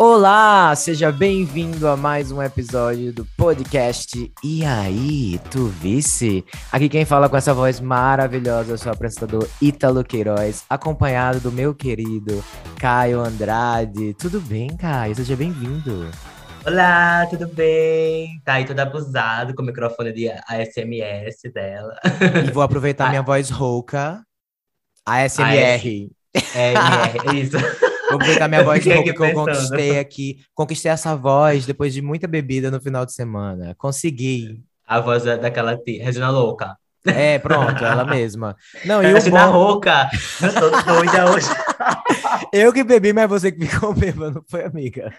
Olá, seja bem-vindo a mais um episódio do podcast E aí, tu visse? Aqui quem fala com essa voz maravilhosa é o seu apresentador Ítalo Queiroz, acompanhado do meu querido Caio Andrade. Tudo bem, Caio? Seja bem-vindo. Olá, tudo bem? Tá aí todo abusado com o microfone de ASMS dela. E vou aproveitar minha voz rouca. ASMR. É, é, isso. Vou aproveitar minha voz rouca aqui que eu conquistei aqui. Conquistei essa voz depois de muita bebida no final de semana. Consegui. A voz da- daquela tia, Regina Louca. É, pronto, ela mesma. Não, e Regina bom, Rouca! Eu tô doida hoje. eu que bebi, mas você que ficou bêbado, não foi, amiga?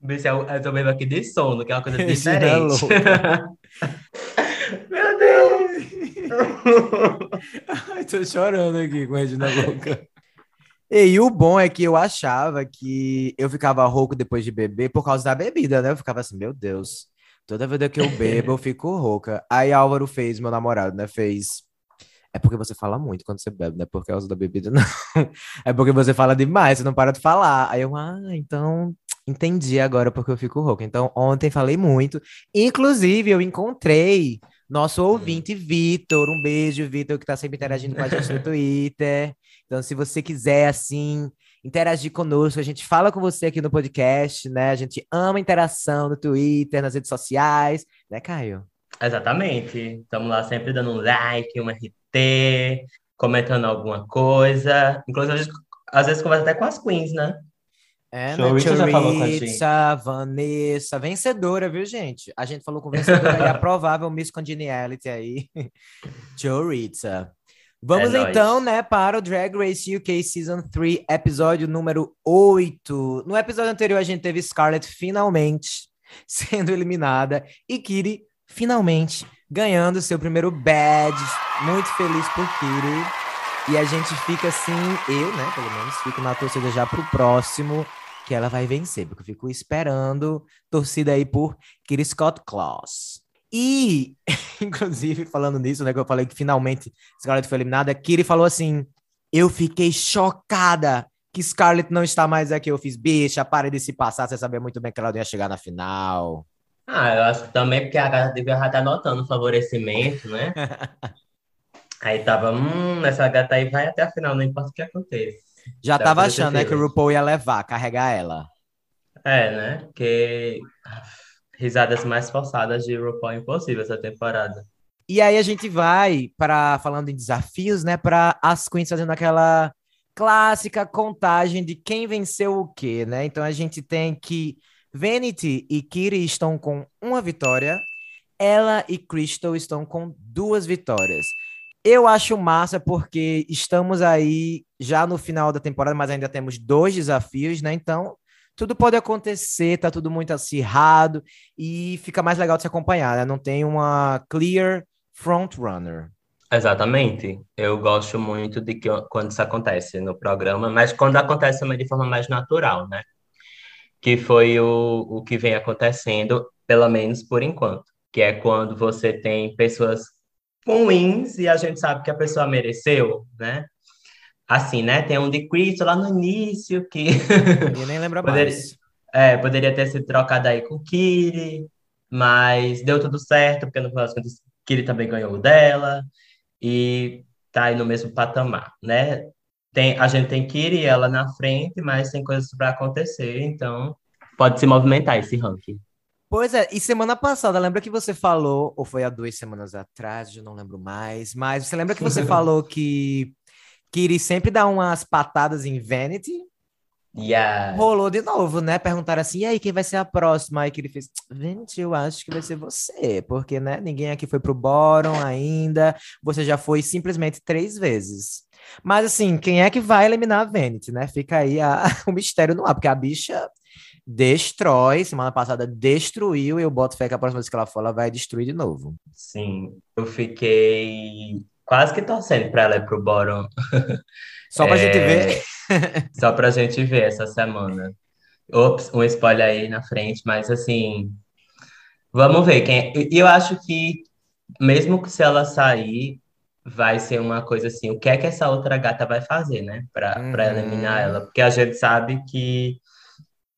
Bicho, eu, tô mesmo aqui de sono, que é uma coisa Regina diferente. Meu Deus! Ai, tô chorando aqui com a Regina Louca. E o bom é que eu achava que eu ficava rouco depois de beber por causa da bebida, né? Eu ficava assim, meu Deus, toda vida que eu bebo eu fico rouca. Aí Álvaro fez, meu namorado, né? Fez. É porque você fala muito quando você bebe, não é por causa da bebida, não. É porque você fala demais, você não para de falar. Aí eu, ah, então entendi agora porque eu fico rouca. Então ontem falei muito. Inclusive, eu encontrei nosso ouvinte Vitor. Um beijo, Vitor, que tá sempre interagindo com a gente no Twitter. Então, se você quiser, assim, interagir conosco, a gente fala com você aqui no podcast, né? A gente ama interação no Twitter, nas redes sociais, né, Caio? Exatamente. Estamos lá sempre dando um like, um RT, comentando alguma coisa. Inclusive, a gente, às vezes conversa até com as queens, né? É, Choriza né? já falou com a gente. Choriza, Vanessa, vencedora, viu, gente? A gente falou com vencedora e a provável Miss Congeniality aí, Choriza. Vamos É nóis. então, né, para o Drag Race UK Season 3, episódio número 8. No episódio anterior, a gente teve Scarlett finalmente sendo eliminada e Kitty finalmente ganhando seu primeiro badge. Muito feliz por Kitty. E a gente fica assim, eu, né, pelo menos, fico na torcida já pro próximo, que ela vai vencer, porque eu fico esperando torcida aí por Kitty Scott Claus. E, inclusive, falando nisso, né, que eu falei que finalmente Scarlett foi eliminada, Kitty falou assim: Eu fiquei chocada que Scarlett não está mais aqui. Eu fiz, bicha, para de se passar, você sabia muito bem que ela não ia chegar na final. Ah, eu acho que também porque a gata devia estar notando o favorecimento, né? Aí tava, hum, essa gata aí vai até a final, não importa o que aconteça. Já Dá tava achando, né, que o. RuPaul ia levar, carregar ela. É, né? Porque ah, risadas mais forçadas de RuPaul é impossível essa temporada. E aí a gente vai para falando em desafios, né, para as queens fazendo aquela clássica contagem de quem venceu o quê, né? Então a gente tem que Vanity e Kiri estão com uma vitória, ela e Crystal estão com duas vitórias. Eu acho massa porque estamos aí já no final da temporada, mas ainda temos dois desafios, né? Então, tudo pode acontecer, tá tudo muito acirrado e fica mais legal de se acompanhar, né? Não tem uma clear front runner. Exatamente. Eu gosto muito de que quando isso acontece no programa, mas quando acontece também de forma mais natural, né? Que foi o, o que vem acontecendo, pelo menos por enquanto, que é quando você tem pessoas ruins e a gente sabe que a pessoa mereceu, né? Assim, né? Tem um de Cristo lá no início que Eu nem lembro Poderia- mais. É, poderia ter sido trocado aí com o Kiri, mas deu tudo certo, porque no final das contas, Kiri também ganhou o dela, e tá aí no mesmo patamar, né? Tem, a gente tem Kiri e ela na frente, mas tem coisas para acontecer, então pode se movimentar esse ranking. Pois é, e semana passada, lembra que você falou, ou foi há duas semanas atrás, eu não lembro mais, mas você lembra que você falou que Kiri sempre dá umas patadas em Vanity? Yeah. Rolou de novo, né? Perguntaram assim, e aí, quem vai ser a próxima? Aí que ele fez, gente, eu acho que vai ser você, porque, né, ninguém aqui foi pro bottom ainda, você já foi simplesmente três vezes. Mas, assim, quem é que vai eliminar a Vanity, né? Fica aí a- o mistério no ar, porque a bicha destrói, semana passada destruiu, e eu boto fé que a próxima vez que ela for, ela vai destruir de novo. Sim, eu fiquei quase que torcendo para ela ir pro bottom. Só pra É, gente ver. Só pra gente ver essa semana. Ops, um spoiler aí na frente, mas assim, vamos ver quem. E eu acho que mesmo que se ela sair, vai ser uma coisa assim, o que é que essa outra gata vai fazer, né? Pra, pra Uhum. eliminar ela. Porque a gente sabe que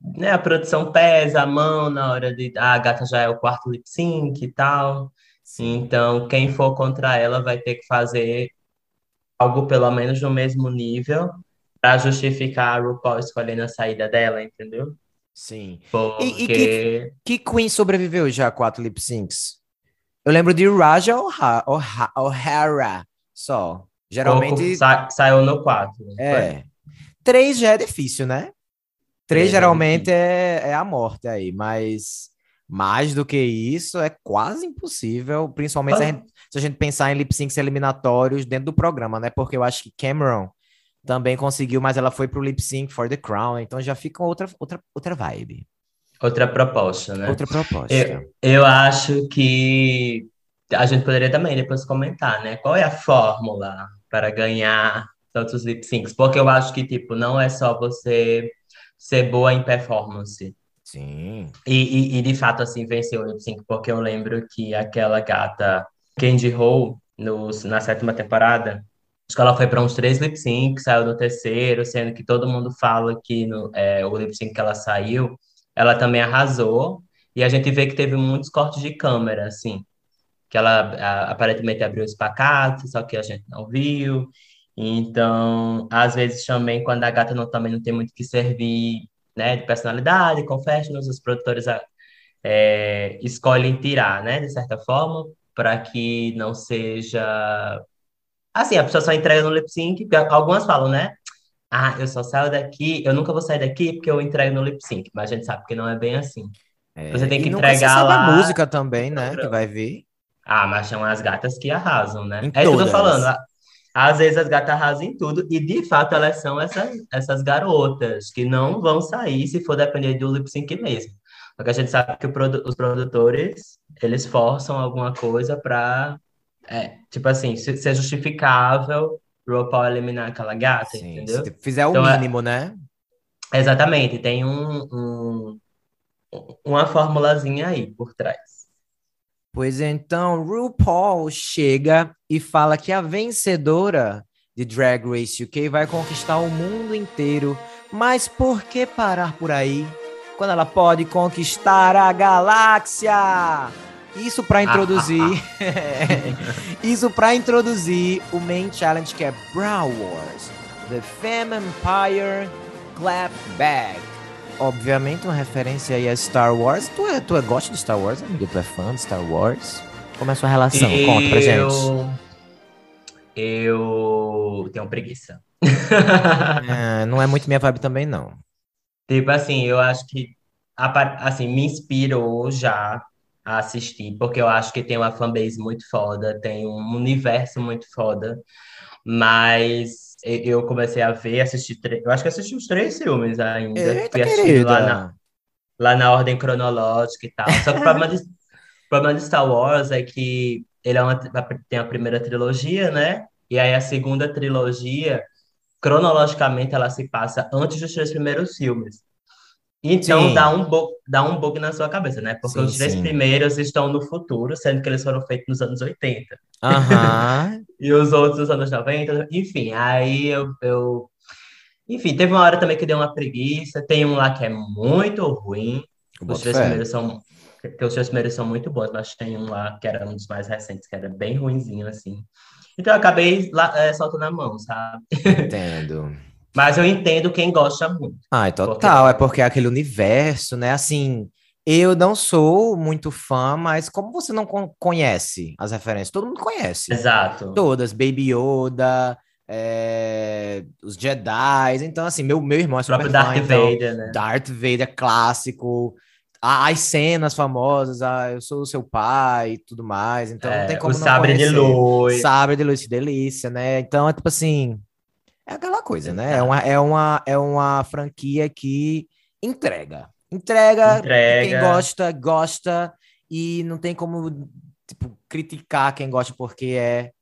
né, a produção pesa a mão na hora de. Ah, a gata já é o quarto lip sync e tal. Então, quem for contra ela vai ter que fazer algo pelo menos no mesmo nível para justificar a RuPaul escolhendo a saída dela, entendeu? Sim. Porque... E, e que, que Queen sobreviveu já a quatro lip syncs? Eu lembro de Raja O'Hara só. Geralmente. Sa saiu no 4. É. Foi. Três já é difícil, né? Três é geralmente é, é, a morte aí, mas mais do que isso é quase impossível, principalmente ah. se, a gente, se, a gente, pensar em lip syncs eliminatórios dentro do programa, né? Porque eu acho que Cameron também conseguiu, mas ela foi pro lip sync for the crown, então já fica outra outra outra vibe. Outra proposta, né? Outra proposta. Eu, eu acho que a gente poderia também depois comentar, né? Qual é a fórmula para ganhar tantos lip syncs? Porque eu acho que, tipo, não é só você ser boa em performance. Sim. E, e, e de fato, assim, venceu o lip sync, porque eu lembro que aquela gata, Candy Ho, no, na sétima temporada, acho que ela foi para uns três lip syncs, saiu no terceiro, sendo que todo mundo fala que no, é, o lip sync que ela saiu, ela também arrasou. E a gente vê que teve muitos cortes de câmera, assim, que ela a, aparentemente abriu o espacate, só que a gente não viu. Então, às vezes também, quando a gata não, também não tem muito que servir, né, de personalidade, confessionals, os produtores é, escolhem tirar, né, de certa forma, para que não seja... Assim, a pessoa só entrega no lip sync, algumas falam, né, ah, eu só saio daqui, eu nunca vou sair daqui porque eu entrego no lip sync, mas a gente sabe que não é bem assim. É, Você tem que entregar lá. a música também, né? Que vai vir. Ah, mas são as gatas que arrasam, né? Em é isso que eu tô falando. Às vezes as gatas arrasam em tudo, e de fato elas são essas, essas garotas que não vão sair se for depender do lip sync mesmo. Porque a gente sabe que produ os produtores, eles forçam alguma coisa para, é, tipo assim, ser justificável RuPaul eliminar aquela gata, Sim, entendeu? Se fizer o então, é mínimo, é... né? Exatamente, tem um, um, uma formulazinha aí por trás. Pois então, RuPaul chega e fala que a vencedora de Drag Race UK vai conquistar o mundo inteiro. Mas por que parar por aí? Quando ela pode conquistar a galáxia? Isso para introduzir. isso para introduzir o main challenge que é Brow Wars, The Femme Empire Clap Bag obviamente, uma referência aí a Star Wars. Tu, é, tu é, gosta de Star Wars, amigo? Tu é fã de Star Wars? Como é a sua relação? Eu... Conta pra gente. Eu tenho preguiça. é, não é muito minha vibe também, não. Tipo assim, eu acho que assim, me inspirou já a assistir, porque eu acho que tem uma fanbase muito foda, tem um universo muito foda, mas eu comecei a ver, assistir, eu acho que assisti os três filmes ainda. Eita, Fui lá na, lá na ordem cronológica e tal. Só que o problema, de, o problema de Star Wars é que ele é uma, tem a primeira trilogia, né? E aí a segunda trilogia, cronologicamente, ela se passa antes dos três primeiros filmes. Então dá um, bug, dá um bug na sua cabeça, né? Porque sim, os três sim. primeiros estão no futuro, sendo que eles foram feitos nos anos 80. Uhum. e os outros nos anos 90. Enfim, aí eu, eu. Enfim, teve uma hora também que deu uma preguiça. Tem um lá que é muito ruim. Os três primeiros são. Os três primeiros são muito bons, mas tem um lá que era um dos mais recentes, que era bem ruinzinho, assim. Então eu acabei lá, é, soltando a mão, sabe? Entendo. Mas eu entendo quem gosta muito. Ah, é total. Porque... É porque é aquele universo, né? Assim, eu não sou muito fã, mas como você não conhece as referências? Todo mundo conhece. Exato. Todas. Baby Yoda, é... os Jedi. Então, assim, meu, meu irmão é super o Darth fã, então, Vader, né? Darth Vader clássico. As cenas famosas, ah, eu sou o seu pai e tudo mais. Então, é, não tem como o não Sabre conhecer. de Luz. Sabre de Luz, que delícia, né? Então, é tipo assim é aquela coisa, né? É uma, é uma, é uma franquia que entrega. Entrega, entrega. quem gosta, gosta, e não tem como tipo, criticar quem gosta porque é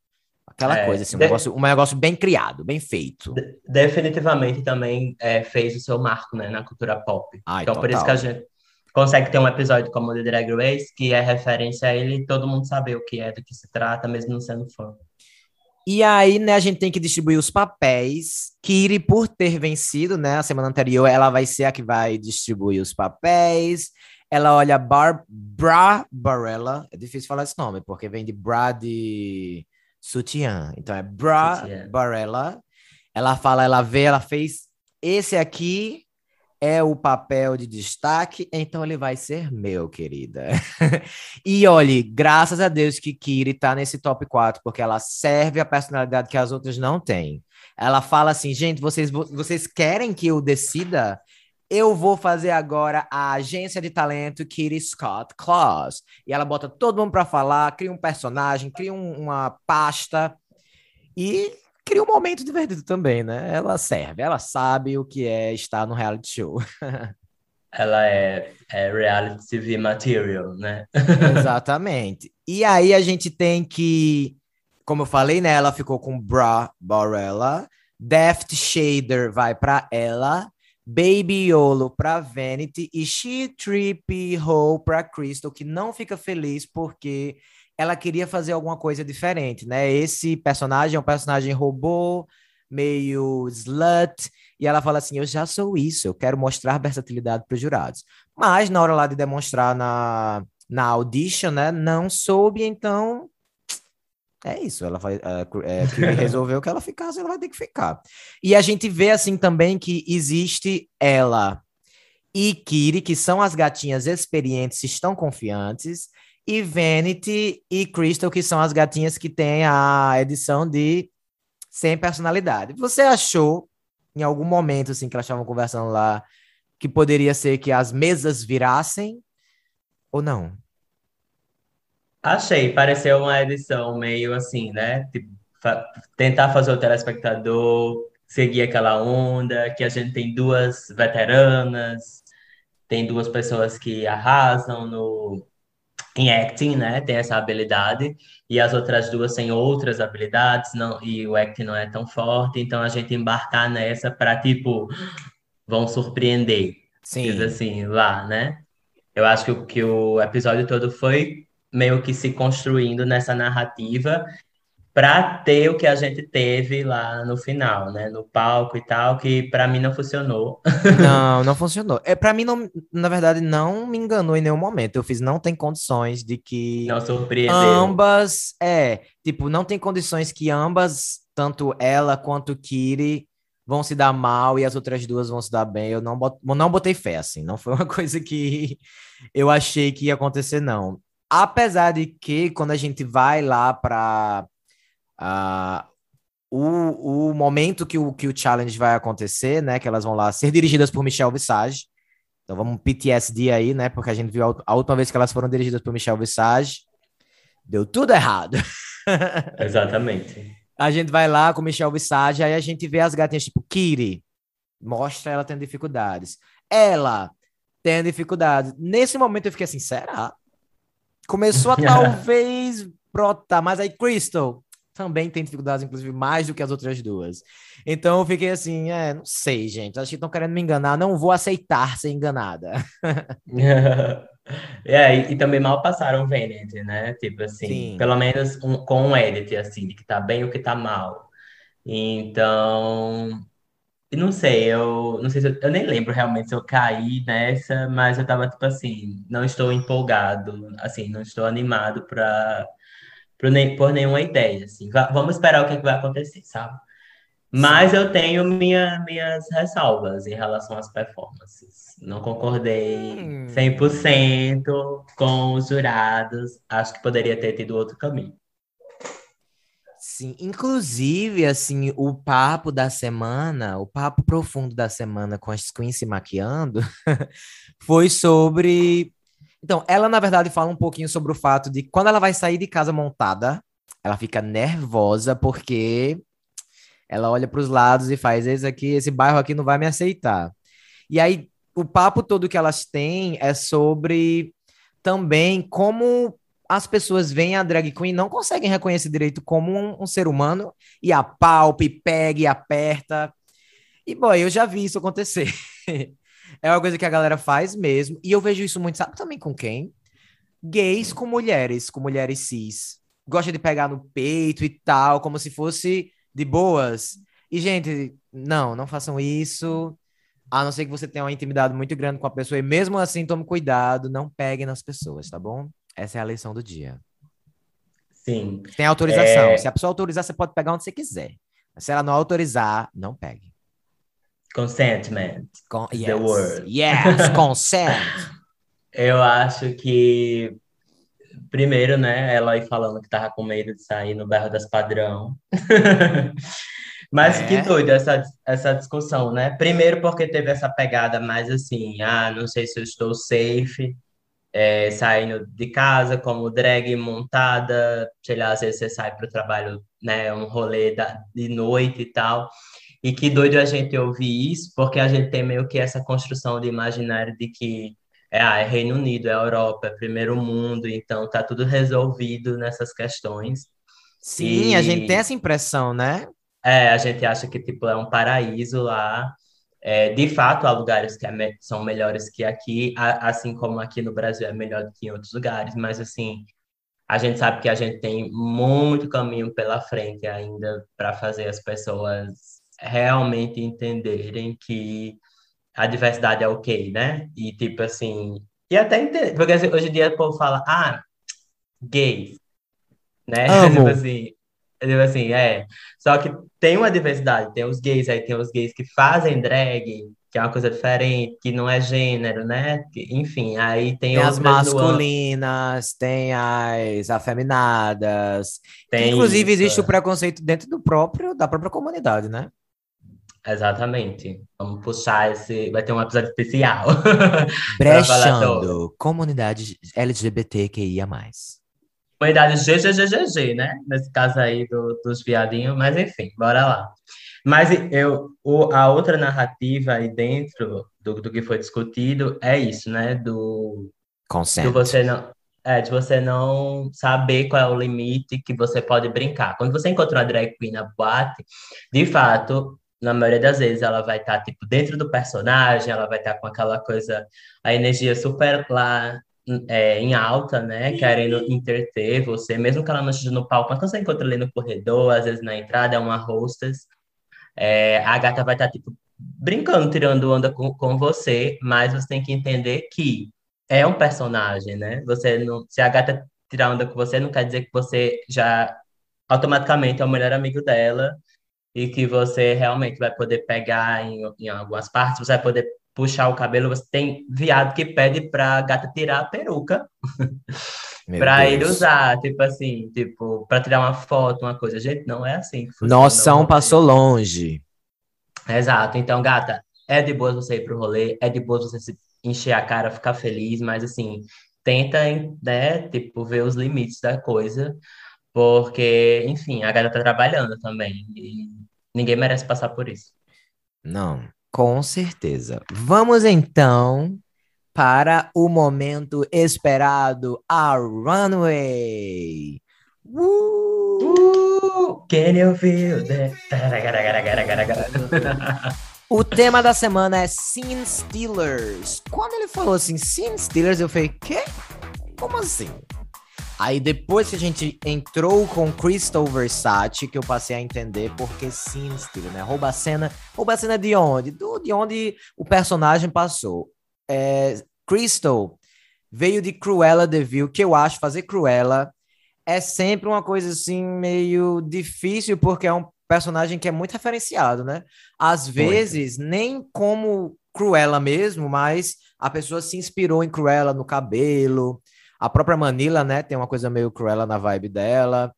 aquela é, coisa, assim, um, negócio, um negócio bem criado, bem feito. De definitivamente também é, fez o seu marco né, na cultura pop. Ai, então, total. por isso que a gente consegue ter um episódio como o The Drag Race, que é referência a ele e todo mundo sabe o que é, do que se trata, mesmo não sendo fã. E aí, né, a gente tem que distribuir os papéis. Kiri, por ter vencido, né, a semana anterior, ela vai ser a que vai distribuir os papéis. Ela olha Bar Bra Barella. É difícil falar esse nome, porque vem de Bra de sutiã. Então é Bra Barella. Ela fala, ela vê, ela fez esse aqui é o papel de destaque, então ele vai ser meu, querida. e olhe, graças a Deus que Kiri tá nesse top 4, porque ela serve a personalidade que as outras não têm. Ela fala assim, gente, vocês, vocês querem que eu decida? Eu vou fazer agora a agência de talento Kitty Scott Claus. E ela bota todo mundo para falar, cria um personagem, cria um, uma pasta e cria um momento divertido também, né? Ela serve, ela sabe o que é estar no reality show. ela é, é reality TV material, né? Exatamente. E aí a gente tem que, como eu falei, né? Ela ficou com Bra Barella, Deft Shader vai para ela, Baby Yolo para Vanity e She Trippy Ho para Crystal, que não fica feliz porque ela queria fazer alguma coisa diferente, né? Esse personagem é um personagem robô, meio slut, e ela fala assim: Eu já sou isso, eu quero mostrar versatilidade para os jurados. Mas na hora lá de demonstrar na, na audition, né? Não soube, então. É isso, ela vai, é, é, que resolveu que ela ficasse, ela vai ter que ficar. E a gente vê assim também que existe ela e Kiri, que são as gatinhas experientes, estão confiantes, e Vanity e Crystal, que são as gatinhas que têm a edição de sem personalidade. Você achou, em algum momento, assim, que elas estavam conversando lá, que poderia ser que as mesas virassem ou não? Achei, pareceu uma edição meio assim, né? Tipo, fa tentar fazer o telespectador seguir aquela onda, que a gente tem duas veteranas, tem duas pessoas que arrasam no, em acting, né? Tem essa habilidade, e as outras duas têm outras habilidades, não, e o acting não é tão forte, então a gente embarcar nessa para tipo, vão surpreender. Sim. assim, lá, né? Eu acho que, que o episódio todo foi meio que se construindo nessa narrativa para ter o que a gente teve lá no final, né? No palco e tal, que para mim não funcionou. Não, não funcionou. É para mim não, na verdade, não me enganou em nenhum momento. Eu fiz não tem condições de que não surpreendeu. ambas, é, tipo, não tem condições que ambas, tanto ela quanto Kiri vão se dar mal e as outras duas vão se dar bem. Eu não, bot, não botei fé assim, não foi uma coisa que eu achei que ia acontecer não. Apesar de que quando a gente vai lá para Uh, o, o momento que o, que o challenge vai acontecer, né? Que elas vão lá ser dirigidas por Michelle Visage. Então vamos PTSD aí, né? Porque a gente viu a, a última vez que elas foram dirigidas por Michelle Visage. Deu tudo errado. Exatamente. a gente vai lá com Michelle Visage, aí a gente vê as gatinhas tipo Kiri. Mostra ela tendo dificuldades. Ela tendo dificuldades. Nesse momento eu fiquei assim, será? Começou a talvez brotar, mas aí Crystal, também tem dificuldades, inclusive, mais do que as outras duas. Então eu fiquei assim, é, não sei, gente. Acho que estão querendo me enganar, não vou aceitar ser enganada. é, e, e, também mal passaram o Venet, né? Tipo assim, Sim. pelo menos um, com um edit, assim, de que tá bem ou que tá mal. Então, não sei, eu não sei se eu, eu, nem lembro realmente se eu caí nessa, mas eu tava tipo assim, não estou empolgado, assim, não estou animado para por, nem, por nenhuma ideia, assim. vamos esperar o que, é que vai acontecer, sabe? Mas eu tenho minha, minhas ressalvas em relação às performances. Não concordei 100% hum. com os jurados. Acho que poderia ter tido outro caminho. Sim, inclusive, assim, o papo da semana, o papo profundo da semana com as queens se maquiando, foi sobre então, ela, na verdade, fala um pouquinho sobre o fato de quando ela vai sair de casa montada, ela fica nervosa porque ela olha para os lados e faz: esse aqui, esse bairro aqui não vai me aceitar. E aí, o papo todo que elas têm é sobre também como as pessoas veem a drag queen não conseguem reconhecer direito como um, um ser humano e apalpa, e pega e aperta. E, boy, eu já vi isso acontecer. É uma coisa que a galera faz mesmo. E eu vejo isso muito, sabe também com quem? Gays com mulheres, com mulheres cis. gosta de pegar no peito e tal, como se fosse de boas. E, gente, não, não façam isso. A não ser que você tenha uma intimidade muito grande com a pessoa. E mesmo assim, tome cuidado, não pegue nas pessoas, tá bom? Essa é a lição do dia. Sim. Tem autorização. É... Se a pessoa autorizar, você pode pegar onde você quiser. Mas se ela não autorizar, não pegue. Consentment. Con yes. The word. Yes, consent. Eu acho que primeiro, né, ela aí falando que tava com medo de sair no bairro das Padrão. Mas é. que doido essa, essa discussão, né? Primeiro porque teve essa pegada mais assim, ah, não sei se eu estou safe, é, saindo de casa como drag montada, sei lá, às vezes você sai para o trabalho, né, um rolê da, de noite e tal. E que doido a gente ouvir isso, porque a gente tem meio que essa construção de imaginário de que é, ah, é Reino Unido, é Europa, é primeiro mundo, então tá tudo resolvido nessas questões. Sim, e... a gente tem essa impressão, né? É, a gente acha que tipo é um paraíso lá. É, de fato, há lugares que é são melhores que aqui, assim como aqui no Brasil é melhor do que em outros lugares, mas assim, a gente sabe que a gente tem muito caminho pela frente ainda para fazer as pessoas realmente entenderem que a diversidade é ok, né? E tipo assim, e até entender, porque assim, hoje em dia o povo fala, ah, gays, né? Tipo assim, tipo assim, é. Só que tem uma diversidade, tem os gays, aí tem os gays que fazem drag, que é uma coisa diferente, que não é gênero, né? Enfim, aí tem, tem as masculinas, tem as afeminadas. Tem inclusive isso. existe o preconceito dentro do próprio da própria comunidade, né? Exatamente. Vamos puxar esse. Vai ter um episódio especial. Brechando. Comunidade LGBTQIA. Comunidade GGGGG, né? Nesse caso aí do, dos viadinhos, mas enfim, bora lá. Mas eu, o, a outra narrativa aí dentro do, do que foi discutido é isso, né? Do. Consent. Que você não, é, de você não saber qual é o limite que você pode brincar. Quando você encontra uma drag queen na boate, de fato, na maioria das vezes ela vai estar tá, tipo dentro do personagem, ela vai estar tá com aquela coisa, a energia super lá é, em alta, né, querendo interter você, mesmo que ela não esteja no palco, mas quando você encontra ali no corredor, às vezes na entrada é uma hostess, é, a gata vai estar tá, tipo brincando, tirando onda com, com você, mas você tem que entender que é um personagem, né? Você não, se a gata tirar onda com você, não quer dizer que você já automaticamente é o melhor amigo dela e que você realmente vai poder pegar em, em algumas partes, você vai poder puxar o cabelo. Você tem viado que pede pra gata tirar a peruca para ele usar, tipo assim, tipo, para tirar uma foto, uma coisa. Gente, não é assim. Noção passou longe. Exato. Então, gata, é de boa você ir pro rolê, é de boa você se encher a cara, ficar feliz, mas assim, tenta, né, tipo, ver os limites da coisa, porque, enfim, a gata tá trabalhando também. E Ninguém merece passar por isso. Não, com certeza. Vamos então para o momento esperado, a runway. Uh! Uh! Can you feel that? o tema da semana é Scene Stealers. Quando ele falou assim, Scene Stealers, eu falei, quê? Como assim? Aí depois que a gente entrou com Crystal Versace, que eu passei a entender porque sim, estilo, né? Rouba a cena. Rouba a cena de onde? Do, de onde o personagem passou. É, Crystal veio de Cruella de Vil, que eu acho fazer Cruella é sempre uma coisa assim meio difícil, porque é um personagem que é muito referenciado, né? Às vezes, muito. nem como Cruella mesmo, mas a pessoa se inspirou em Cruella no cabelo, a própria Manila, né, tem uma coisa meio cruela na vibe dela.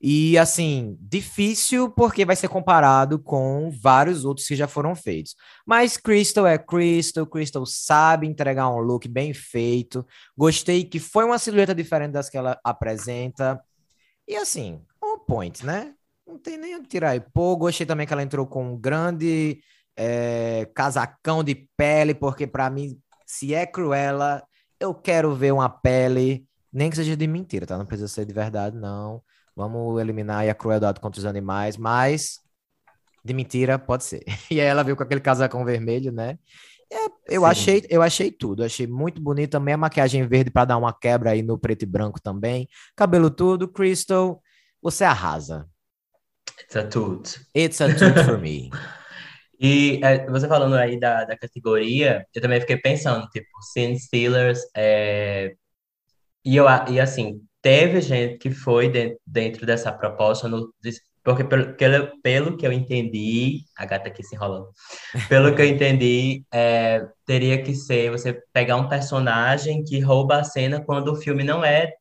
E assim, difícil porque vai ser comparado com vários outros que já foram feitos. Mas Crystal é Crystal, Crystal sabe entregar um look bem feito. Gostei que foi uma silhueta diferente das que ela apresenta. E assim, on point, né? Não tem nem o que tirar aí. Pô, gostei também que ela entrou com um grande é, casacão de pele, porque para mim, se é Cruella, eu quero ver uma pele, nem que seja de mentira, tá? Não precisa ser de verdade, não. Vamos eliminar a crueldade contra os animais, mas de mentira pode ser. E aí ela veio com aquele casacão vermelho, né? E eu achei, eu achei tudo, achei muito bonito também a maquiagem verde para dar uma quebra aí no preto e branco também. Cabelo tudo, Crystal, você arrasa. It's a toot. It's a toot for me. E é, você falando aí da, da categoria, eu também fiquei pensando, tipo, Sin Stealers, é... e, eu, e assim, teve gente que foi dentro, dentro dessa proposta, no, porque pelo, pelo, pelo que eu entendi, a gata aqui se enrolando, pelo que eu entendi, é, teria que ser você pegar um personagem que rouba a cena quando o filme não é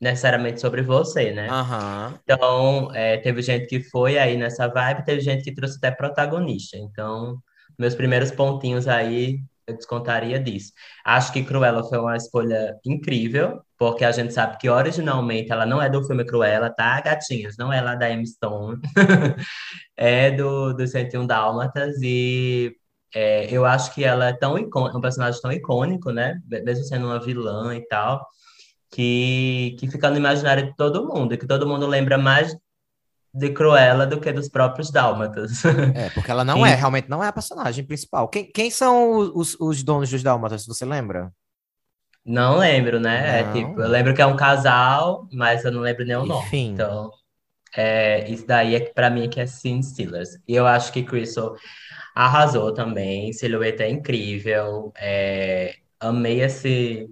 necessariamente sobre você, né? Aham. Então, é, teve gente que foi aí nessa vibe, teve gente que trouxe até protagonista. Então, meus primeiros pontinhos aí, eu descontaria disso. Acho que Cruella foi uma escolha incrível, porque a gente sabe que originalmente ela não é do filme Cruella, tá, gatinhos? Não é lá da M. Stone. é do, do 101 Dálmatas e é, eu acho que ela é tão icônica, um personagem tão icônico, né? Mesmo sendo uma vilã e tal que, que fica no imaginário de todo mundo, e que todo mundo lembra mais de Cruella do que dos próprios Dálmatas. É, porque ela não e... é, realmente não é a personagem principal. Quem, quem são os, os donos dos Dálmatas, você lembra? Não lembro, né? É, tipo, eu lembro que é um casal, mas eu não lembro nem o nome. Enfim. Então, é, isso daí é para mim que é Sin Steelers. E eu acho que Crystal arrasou também. Silhueta é incrível. É, amei esse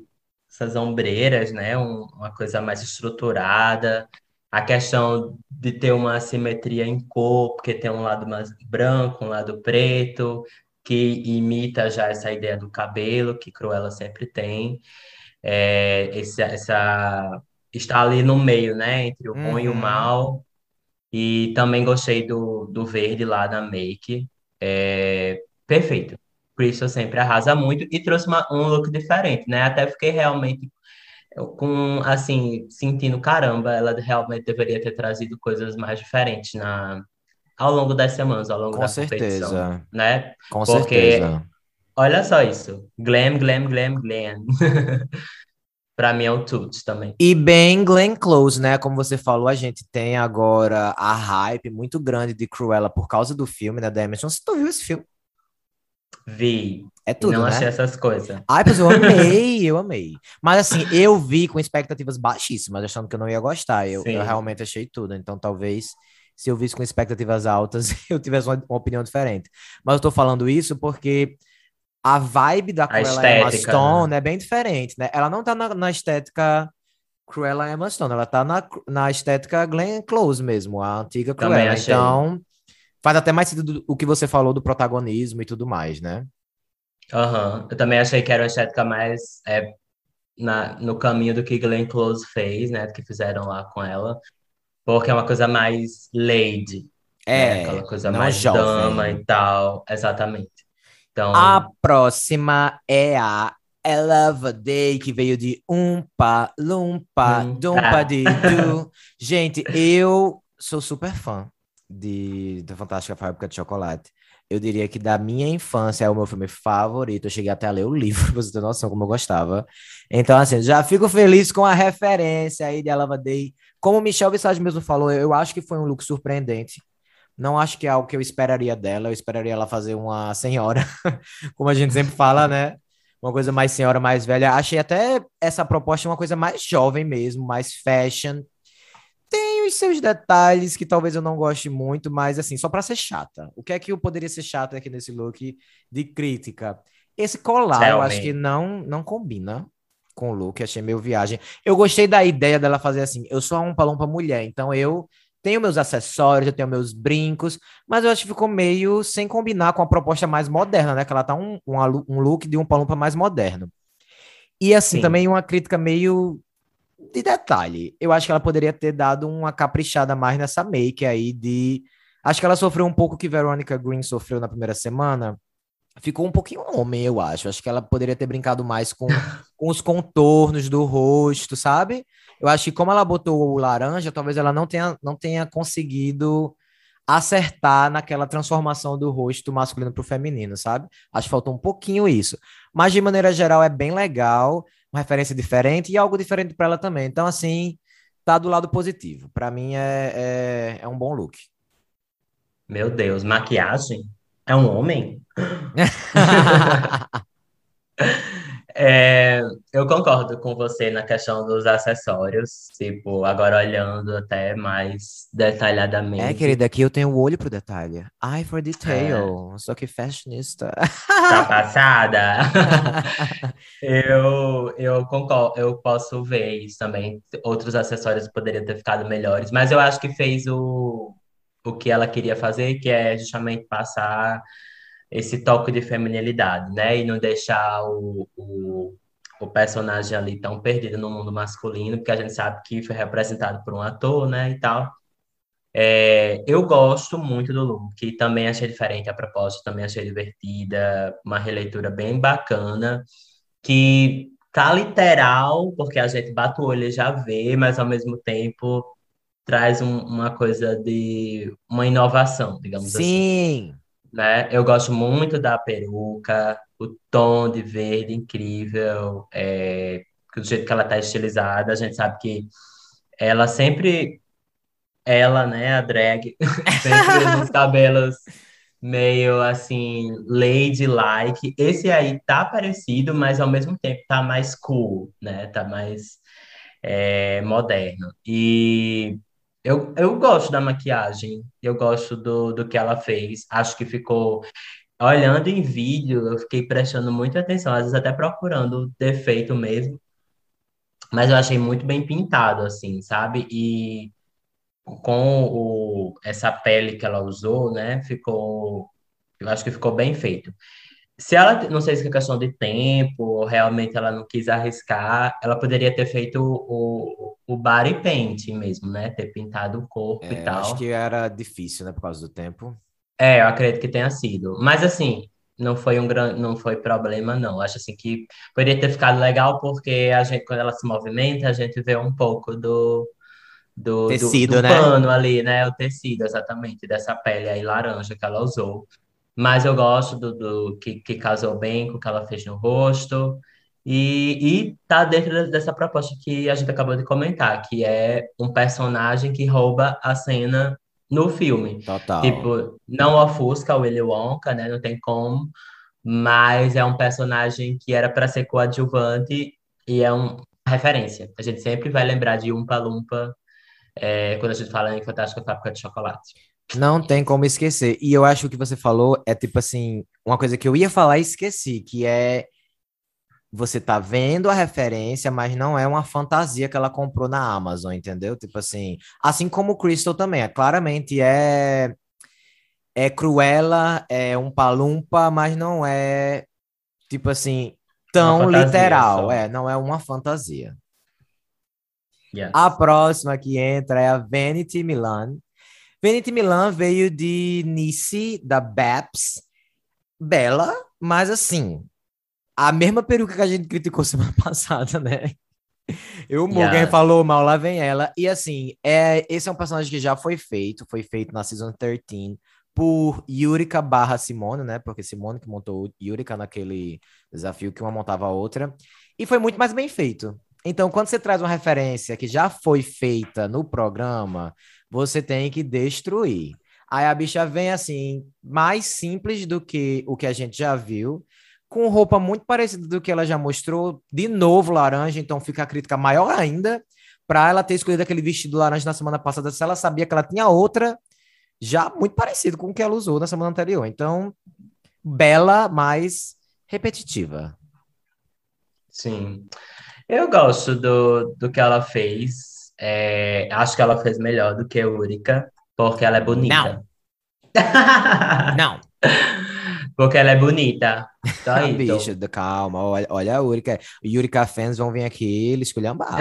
essas ombreiras, né? Um, uma coisa mais estruturada. A questão de ter uma simetria em cor, porque tem um lado mais branco, um lado preto, que imita já essa ideia do cabelo, que Cruella sempre tem. É, esse, essa está ali no meio, né? Entre o bom uhum. e o uhum. mal. E também gostei do, do verde lá da make. É, perfeito. Crystal sempre arrasa muito e trouxe uma, um look diferente, né? Até fiquei realmente com, assim, sentindo, caramba, ela realmente deveria ter trazido coisas mais diferentes na, ao longo das semanas, ao longo com da certeza. competição, né? Com Porque, certeza. olha só isso, glam, glam, glam, glam. Pra mim é o Toots também. E bem Glenn Close, né? Como você falou, a gente tem agora a hype muito grande de Cruella por causa do filme, né, da Emerson. Você tu viu esse filme? Vi. É tudo, Não né? achei essas coisas. Ai, pois eu amei, eu amei. Mas assim, eu vi com expectativas baixíssimas, achando que eu não ia gostar. Eu, eu realmente achei tudo. Então, talvez, se eu visse com expectativas altas, eu tivesse uma, uma opinião diferente. Mas eu tô falando isso porque a vibe da Cruella Emma Stone né? é bem diferente, né? Ela não tá na, na estética Cruella Emma Stone, ela tá na, na estética Glenn Close mesmo, a antiga Cruella. Então, faz até mais sentido o que você falou do protagonismo e tudo mais, né? Aham, uhum. Eu também achei que era uma estética mais é, na, no caminho do que Glenn Close fez, né? Do que fizeram lá com ela. Porque é uma coisa mais lady. É, né? aquela coisa mais jovem. dama e tal. Exatamente. Então... A próxima é a Eleva Day, que veio de Umpa, Lumpa, hum, Dumpa, tá. de Du. Gente, eu sou super fã de, da Fantástica Fábrica de Chocolate. Eu diria que da minha infância é o meu filme favorito. Eu cheguei até a ler o livro, pra você ter noção como eu gostava. Então, assim, já fico feliz com a referência aí de Elava Day. Como Michel Visage mesmo falou, eu acho que foi um look surpreendente. Não acho que é algo que eu esperaria dela. Eu esperaria ela fazer uma senhora, como a gente sempre fala, né? Uma coisa mais senhora, mais velha. Achei até essa proposta uma coisa mais jovem mesmo, mais fashion tem os seus detalhes que talvez eu não goste muito, mas assim, só para ser chata. O que é que eu poderia ser chata aqui nesse look de crítica? Esse colar, Tell eu me. acho que não não combina com o look, achei meio viagem. Eu gostei da ideia dela fazer assim, eu sou um palompa mulher, então eu tenho meus acessórios, eu tenho meus brincos, mas eu acho que ficou meio sem combinar com a proposta mais moderna, né? Que ela tá um, um, um look de um palompa mais moderno. E assim, Sim. também uma crítica meio de detalhe, eu acho que ela poderia ter dado uma caprichada mais nessa make aí de. Acho que ela sofreu um pouco que Veronica Green sofreu na primeira semana. Ficou um pouquinho homem, eu acho. Acho que ela poderia ter brincado mais com, com os contornos do rosto, sabe? Eu acho que como ela botou o laranja, talvez ela não tenha, não tenha conseguido acertar naquela transformação do rosto masculino para o feminino, sabe? Acho que faltou um pouquinho isso. Mas de maneira geral é bem legal uma referência diferente e algo diferente para ela também. Então, assim, tá do lado positivo. Para mim é, é, é, um bom look. Meu Deus, maquiagem? É um homem? É, eu concordo com você na questão dos acessórios, tipo, agora olhando até mais detalhadamente. É, querida, aqui eu tenho o olho pro detalhe. Eye for detail, é. sou que fashionista. Tá passada? eu, eu concordo, eu posso ver isso também. Outros acessórios poderiam ter ficado melhores, mas eu acho que fez o, o que ela queria fazer, que é justamente passar esse toque de feminilidade, né? E não deixar o, o, o, personagem ali tão perdido no mundo masculino, porque a gente sabe que foi representado por um ator, né? E tal. É, eu gosto muito do look, também achei diferente a proposta, também achei divertida, uma releitura bem bacana, que tá literal, porque a gente bate o olho e já vê, mas ao mesmo tempo traz um, uma coisa de uma inovação, digamos Sim. assim. Sim! Né? Eu gosto muito da peruca, o tom de verde incrível, é, do jeito que ela tá estilizada, a gente sabe que ela sempre, ela, né, a drag, sempre usa os cabelos meio assim, lady-like. Esse aí tá parecido, mas ao mesmo tempo tá mais cool, né? Tá mais é, moderno. E eu, eu gosto da maquiagem, eu gosto do, do que ela fez. Acho que ficou. Olhando em vídeo, eu fiquei prestando muita atenção, às vezes até procurando defeito mesmo. Mas eu achei muito bem pintado, assim, sabe? E com o, essa pele que ela usou, né? Ficou. Eu acho que ficou bem feito. Se ela, não sei se é questão de tempo, ou realmente ela não quis arriscar, ela poderia ter feito o, o body painting mesmo, né? Ter pintado o corpo é, e tal. Acho que era difícil, né, por causa do tempo. É, eu acredito que tenha sido. Mas assim, não foi um grande, não foi problema, não. Acho assim que poderia ter ficado legal porque a gente, quando ela se movimenta, a gente vê um pouco do, do, tecido, do, do né? pano ali, né? O tecido, exatamente, dessa pele aí laranja que ela usou. Mas eu gosto do, do que, que casou bem com o que ela fez no rosto. E, e tá dentro dessa proposta que a gente acabou de comentar, que é um personagem que rouba a cena no filme. Total. Tipo, não ofusca o Willy Wonka, né? Não tem como. Mas é um personagem que era para ser coadjuvante e é uma referência. A gente sempre vai lembrar de Umpa Lumpa é, quando a gente fala em Fantástica Fábrica de Chocolate. Não tem como esquecer. E eu acho que o que você falou é tipo assim, uma coisa que eu ia falar e esqueci, que é você tá vendo a referência, mas não é uma fantasia que ela comprou na Amazon, entendeu? Tipo assim, assim como o Crystal também, é claramente é é Cruella, é um palumpa, mas não é tipo assim tão literal, só. é, não é uma fantasia. Yes. A próxima que entra é a Vanity Milan, Vanity Milan veio de Nice, da Baps. Bela, mas assim, a mesma peruca que a gente criticou semana passada, né? Eu, o Morgan yeah. falou mal, lá vem ela. E assim, é, esse é um personagem que já foi feito, foi feito na Season 13 por Yurika barra Simone, né? Porque Simone que montou Yurika naquele desafio que uma montava a outra. E foi muito mais bem feito. Então, quando você traz uma referência que já foi feita no programa, você tem que destruir. Aí a bicha vem assim, mais simples do que o que a gente já viu, com roupa muito parecida do que ela já mostrou, de novo laranja, então fica a crítica maior ainda para ela ter escolhido aquele vestido laranja na semana passada, se ela sabia que ela tinha outra já muito parecido com o que ela usou na semana anterior. Então, bela, mas repetitiva. Sim. Eu gosto do, do que ela fez. É, acho que ela fez melhor do que a Úrica, porque ela é bonita. Não. Não. Porque ela é bonita. Só isso. Bicho, calma. Olha, olha a Úrica. Yurika fans vão vir aqui eles esculhambar.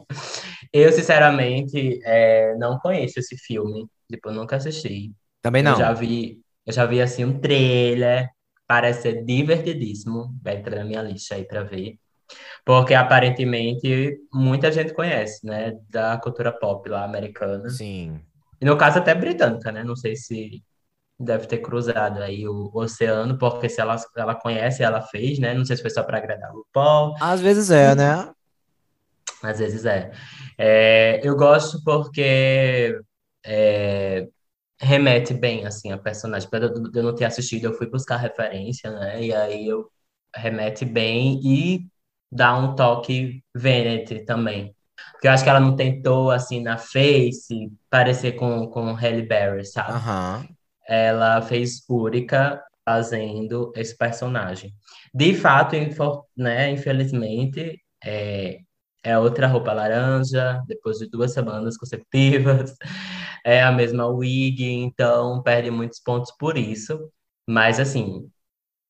eu, sinceramente, é, não conheço esse filme. Tipo, nunca assisti. Também não. Eu já vi, eu já vi assim, um trailer. Parece ser divertidíssimo. Vai entrar na minha lista aí pra ver. Porque aparentemente muita gente conhece, né? Da cultura pop lá americana. Sim. E no caso até britânica, né? Não sei se deve ter cruzado aí o oceano, porque se ela, ela conhece, ela fez, né? Não sei se foi só para agradar o Paul. Às vezes é, né? Às vezes é. é eu gosto porque é, remete bem, assim, a personagem. Apesar de eu não ter assistido, eu fui buscar referência, né? E aí eu remete bem e dá um toque Venet também. Porque eu acho que ela não tentou, assim, na face, parecer com, com Halle Berry, sabe? Aham. Ela fez Úrica fazendo esse personagem. De fato, infor- né, infelizmente, é, é outra roupa laranja, depois de duas semanas consecutivas. É a mesma wig, então perde muitos pontos por isso. Mas, assim,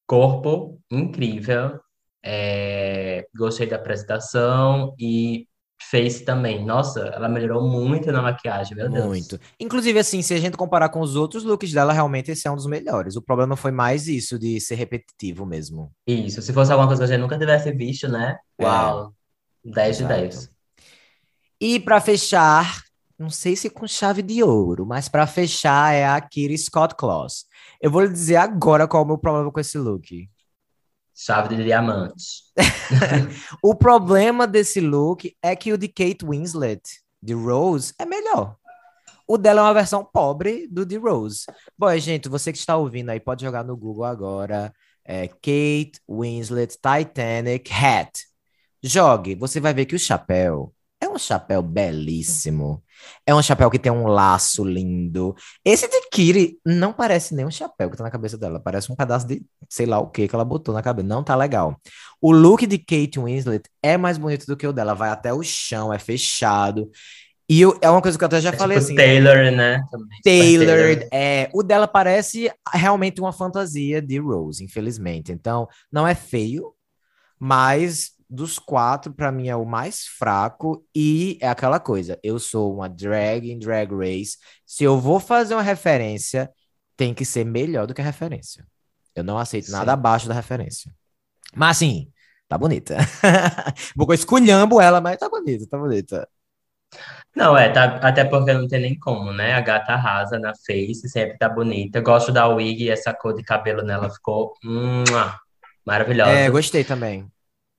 corpo incrível. É, gostei da apresentação e face também. Nossa, ela melhorou muito na maquiagem, meu Deus. Muito. Inclusive, assim, se a gente comparar com os outros looks dela, realmente esse é um dos melhores. O problema foi mais isso, de ser repetitivo mesmo. Isso, se fosse alguma coisa que a gente nunca tivesse visto, né? É. Uau, 10 de Exato. 10. E pra fechar, não sei se com chave de ouro, mas pra fechar é a Kitty Scott Claus. Eu vou lhe dizer agora qual é o meu problema com esse look. Chave de diamantes. O problema desse look é que o de Kate Winslet, de Rose, é melhor. O dela é uma versão pobre do de Rose. Bom, gente, você que está ouvindo aí, pode jogar no Google agora. É, Kate Winslet Titanic Hat. Jogue, você vai ver que o chapéu é um chapéu belíssimo. É um chapéu que tem um laço lindo. Esse de Kiri não parece nem um chapéu que tá na cabeça dela. Parece um pedaço de sei lá o que que ela botou na cabeça. Não tá legal. O look de Kate Winslet é mais bonito do que o dela. Vai até o chão, é fechado. E eu- é uma coisa que eu até já É falei tipo assim. Taylor, né? Super Tailored, é, o dela parece realmente uma fantasia de Rose, infelizmente. Então, não é feio, mas dos quatro, pra mim é o mais fraco e é aquela coisa. Eu sou uma drag em drag race. Se eu vou fazer uma referência, tem que ser melhor do que a referência. Eu não aceito Sim. nada abaixo da referência. Mas assim, tá bonita. Pouco esculhambo ela, mas tá bonita, tá bonita. Não, é, tá, até porque não tem nem como, né? A gata arrasa na face, sempre tá bonita. Gosto da wig e essa cor de cabelo nela ficou mua, maravilhosa. É, gostei também.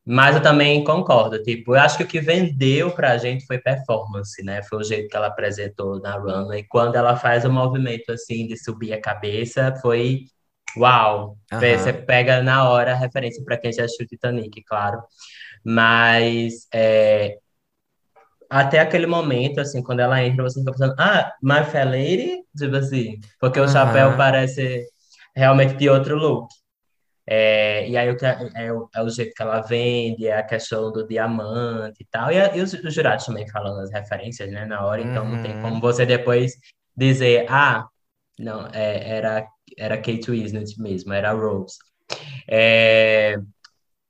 Mas eu também concordo, tipo, eu acho que o que vendeu pra gente foi performance, né? Foi o jeito que ela apresentou na runway. Quando ela faz o movimento assim de subir a cabeça, foi uau. Aham. Você pega na hora a referência pra quem já assistiu Titanic, claro. Mas é, até aquele momento, assim, quando ela entra, você fica pensando, ah, My Fair Lady? Tipo assim, porque o Aham. chapéu parece realmente de outro look. É, e aí o que é, é o, jeito que ela vende, é a questão do diamante e tal. E, e os, os jurados também falando as referências, né, na hora, então não tem Uhum. como você depois dizer, ah, não, é, era, era Kate Winslet mesmo, era Rose. É,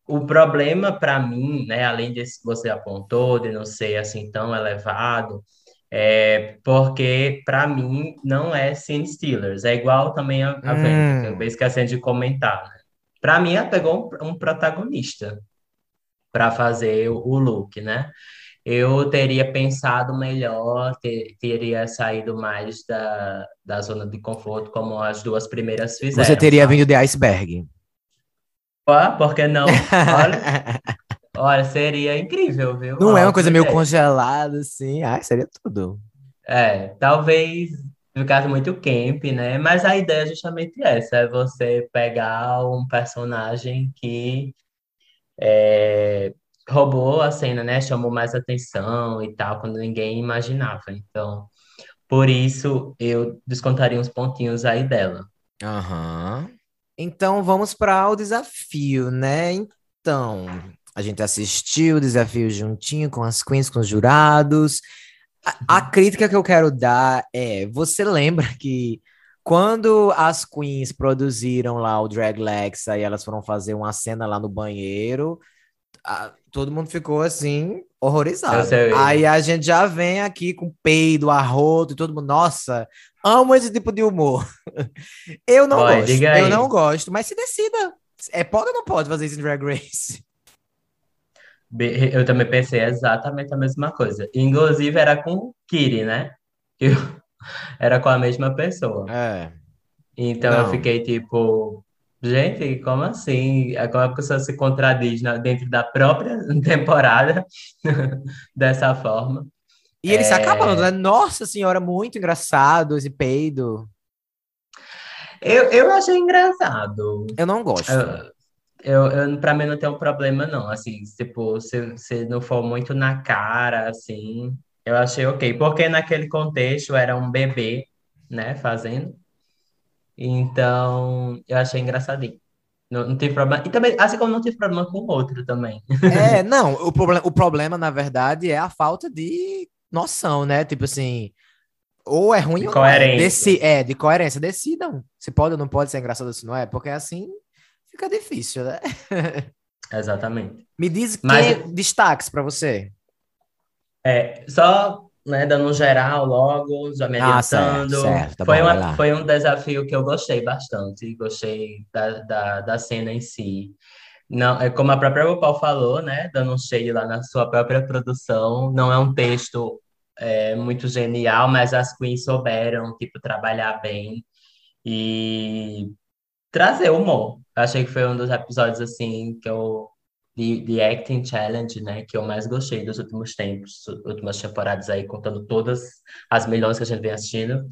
o problema para mim, né, além desse que você apontou, de não ser assim tão elevado, é porque para mim não é Scene Stealers, é igual também a, a Venda, que eu Hum. esquecendo de comentar, né? Para mim, ela pegou um, um protagonista para fazer o, o look, né? Eu teria pensado melhor, te- teria saído mais da, da zona de conforto, como as duas primeiras fizeram, Você teria sabe? vindo de iceberg. Ah, por que não? Olha, olha, seria incrível, viu? Não é uma coisa meio congelada, assim. Ai, seria tudo. É, talvez ficasse muito camp, né? Mas a ideia é justamente essa, é você pegar um personagem que é, roubou a cena, né? Chamou mais atenção e tal, quando ninguém imaginava. Então, por isso eu descontaria uns pontinhos aí dela. Aham. Então vamos para o desafio, né? Então, a gente assistiu o desafio juntinho com as queens, com os jurados. A, a crítica que eu quero dar é: você lembra que quando as queens produziram lá o Drag Lexa e elas foram fazer uma cena lá no banheiro, a- todo mundo ficou assim, horrorizado. Sei. Aí a gente já vem aqui com peido, arroto e todo mundo, nossa, amo esse tipo de humor. Eu não gosto, eu aí. não gosto, mas se decida. É, pode ou não pode fazer isso em Drag Race? Eu também pensei exatamente a mesma coisa. Inclusive, era com Kiri, né? Eu, era com a mesma pessoa. É. Então eu Não. fiquei tipo, gente, como assim? Agora a pessoa se contradiz na- dentro da própria temporada dessa forma. E ele é... se acabando, né? Nossa senhora, muito engraçado esse peido. Eu, eu achei engraçado. Eu não gosto. Eu, eu, pra mim não tem um problema, não. Assim, tipo, se, se não for muito na cara, assim, eu achei ok. Porque naquele contexto era um bebê, né, fazendo. Então, eu achei engraçadinho. Não, não problema. E também, assim como não tive problema com o outro também. É, não, o, problema, o problema, na verdade, é a falta de noção, né? Tipo assim, ou é ruim de ou coerência. não é. Deci é, de coerência. Decidam se pode ou não pode ser engraçado se não é, porque assim fica difícil, né? Exatamente. Me diz que Mas... destaques para você. É, só né, dando um geral logo, já me ah, adiantando. Ah, certo, certo, tá foi, bom, uma, foi um desafio que eu gostei bastante, gostei da, da, da cena em si. Não, é como a própria RuPaul falou, né, dando um cheio lá na sua própria produção, não é um texto é, muito genial, mas as queens souberam, tipo, trabalhar bem e trazer humor. Achei que foi um dos episódios, assim, que eu de, Acting Challenge, né, que eu mais gostei dos últimos tempos, últimas temporadas aí, contando todas as melhores que a gente vem assistindo.